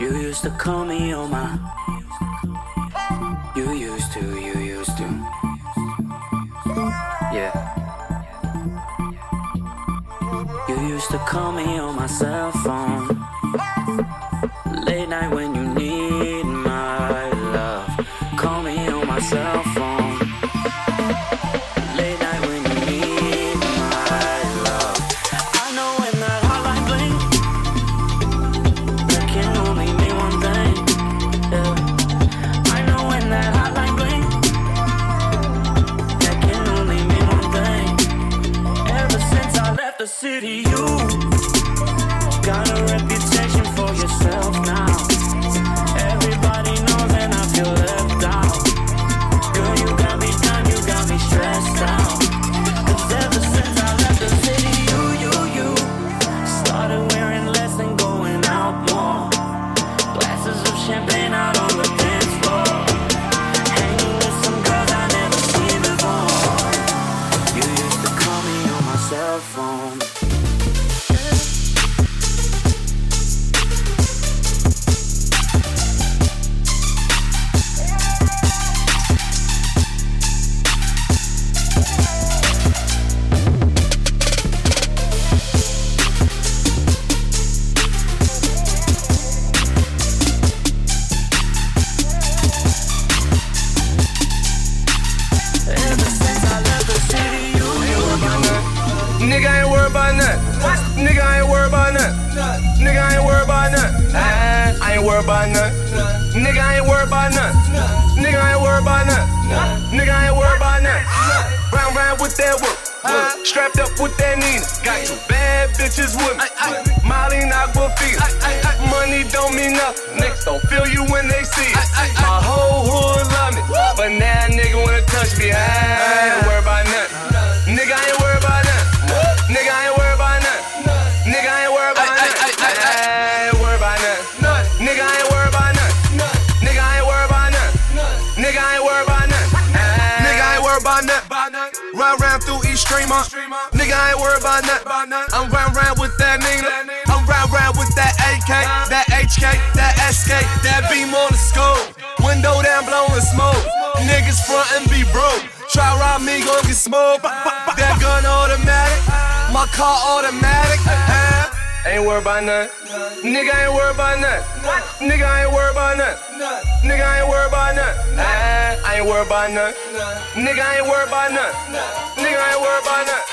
You used to call me on my. You used to, you used to. Yeah. You used to call me on my cell phone. Late night when you city, you. Got a Nigga ain't worried about nothing. Nigga ain't worried about nothing. Nigga ain't worried about nothing. I ain't worried about nothing. Nigga ain't worried about nothing. Nigga ain't worried about nothing. Nigga ain't worried about nothing. Round round with that work. Strapped up with that Nina. Got two bad bitches with me. Molly Aquafina. Money don't mean nothing. Niggas don't feel you when Streamer. Nigga I ain't worried about nothing. I'm round round with that Nina. I'm round round with that AK, that HK, that SK, that beam on the scope. Window down blowing smoke. Niggas front and be broke. Try rob me, gon' get smoked. That gun automatic, my car automatic. Ain't worried about nothing. Nigga ain't worried about nothing. Nigga ain't worried about nothing. Nigga ain't worried about. Ah, I ain't worried about nothing. Nigga ain't worried about nothing. Nigga ain't worried about nothing.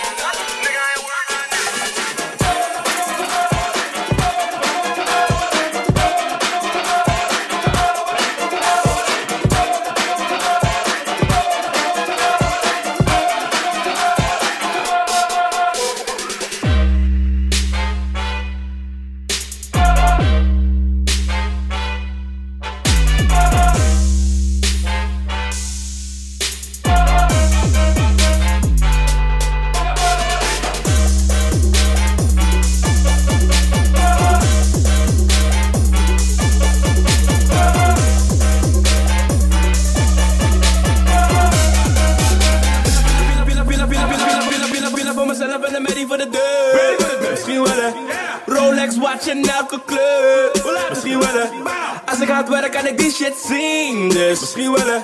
Rolex watch in elke kleur. Misschien wel een Als ik hard werk kan ik die shit zien. Dus misschien wel een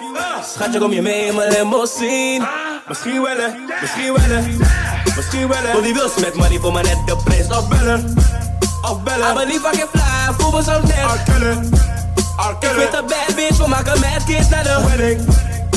Schatje kom je mee in mijn limousine. Misschien wel een Misschien wel een Misschien wel een Wil die wils met money voor me net de prijs opbellen. Opbellen. Ik ben niet fucking fly, voel me zo net. Ik vind een bad bitch, we maken mad kids naar de wedding.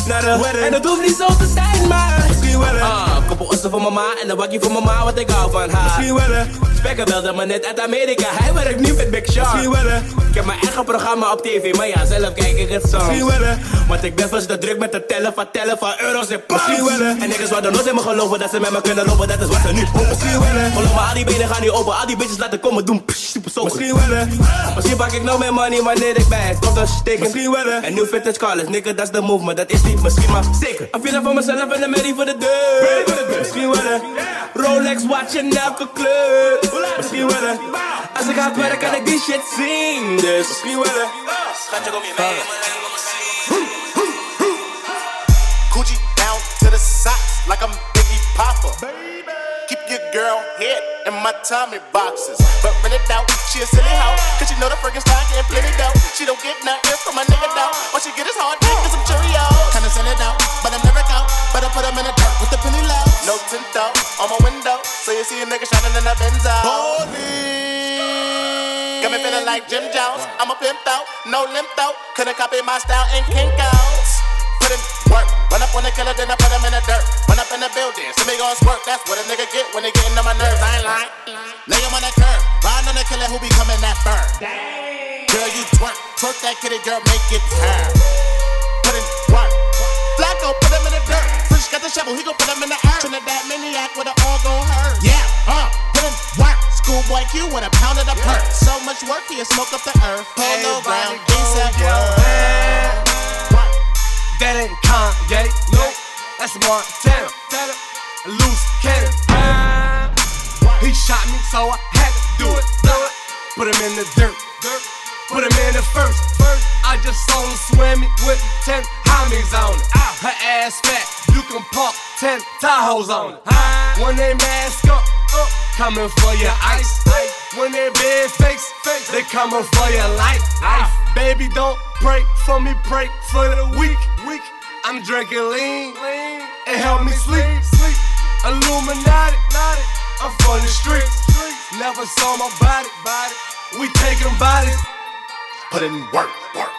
Naar de wedding. En het hoeft niet zo te zijn, maar misschien wel. Ah, koppel ossen voor mama en een wakkie voor mama, wat ik hou van haar. Misschien wel. Spekker belde me net uit Amerika, hij werkt nu met Big Sean. Misschien wel. Ik heb mijn eigen programma op tv, maar ja, zelf kijk ik het soms. Misschien wel. Want ik ben vast te druk met het tellen van tellen van euro's en pounds. Misschien wel. En niggas zouden nooit in me geloven dat ze met me kunnen lopen, dat is wat ze nu doen. Misschien wel. Geloof me, al die benen gaan niet open, al die bitches laten komen doen. Psh, super zo. Misschien wel. Misschien pak ik nou mijn money wanneer ik bij stop te steken. Misschien wel. En nu vintage colors, nigga, dat is de move, maar dat is niet misschien, maar zeker. Vind voor mezelf en een Mary voor de deur. Misschien wel. Rolex watch in elke kleur. Misschien wel. Als ik hard werk kan ik die shit zien. Dus misschien wel. Schatje, kom je mee? Down to the socks like I'm girl head in my Tommy boxes. But rent it out, she a silly hoe. Cause she know the friggin' style getting plenty dough. She don't get nothing from my nigga though. All she get is hard dick and some Cheerios. Kinda send it out, but I'm never out. Better put them in the dirt with the penny low. No tint though, on my window. So you see a nigga shining in the Benzo. Holy. Got me feeling like Jim Jones. I'm a pimp though, no limp though. Couldn't copy my style in Kinko's. Put in work, run up on the killer, then I put him in the dirt. Run up in the building, see me gon' squirt. That's what a nigga get when they getting on my nerves. I ain't lying. Lay him on that curb, riding on the killer who be coming that fur. Girl, you twerk, twerk that kitty, girl, make it turn. Put in work. Flacko, put him in the dirt. Fresh got the shovel, he gon' put him in the earth. Trinidad maniac with it all gon' hurt. Yeah, uh, put in work. Schoolboy Q with a pound of the perk. So much work, he'll smoke up the earth. Polo ground, That's Montana. Loose cannon. He shot me, so I had to do it. Put him in the dirt. Put him in the first. I just saw him swimming with ten homies on it. Her ass fat, you can park ten Tahoes on it. When they mask up, up, coming for your ice. When they big fakes, they coming for your life. Baby, don't pray for me, pray for the weak. weak. I'm drinking lean, it help me sleep. sleep. Illuminati, I'm from the streets. Never saw my body, body. We taking bodies. Put in work, work,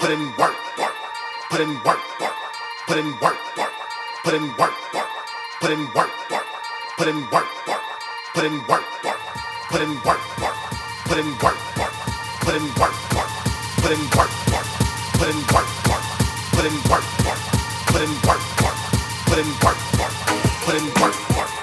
put in work, work, put in work, work, put in work, work, put in work, work, put in work, work, put in work, work, put in work, work, put in work, work, put in work, work, put in work, work, put in work, work, put in work, work, put in work, work, put in work, work, put in work, work, put in work, work,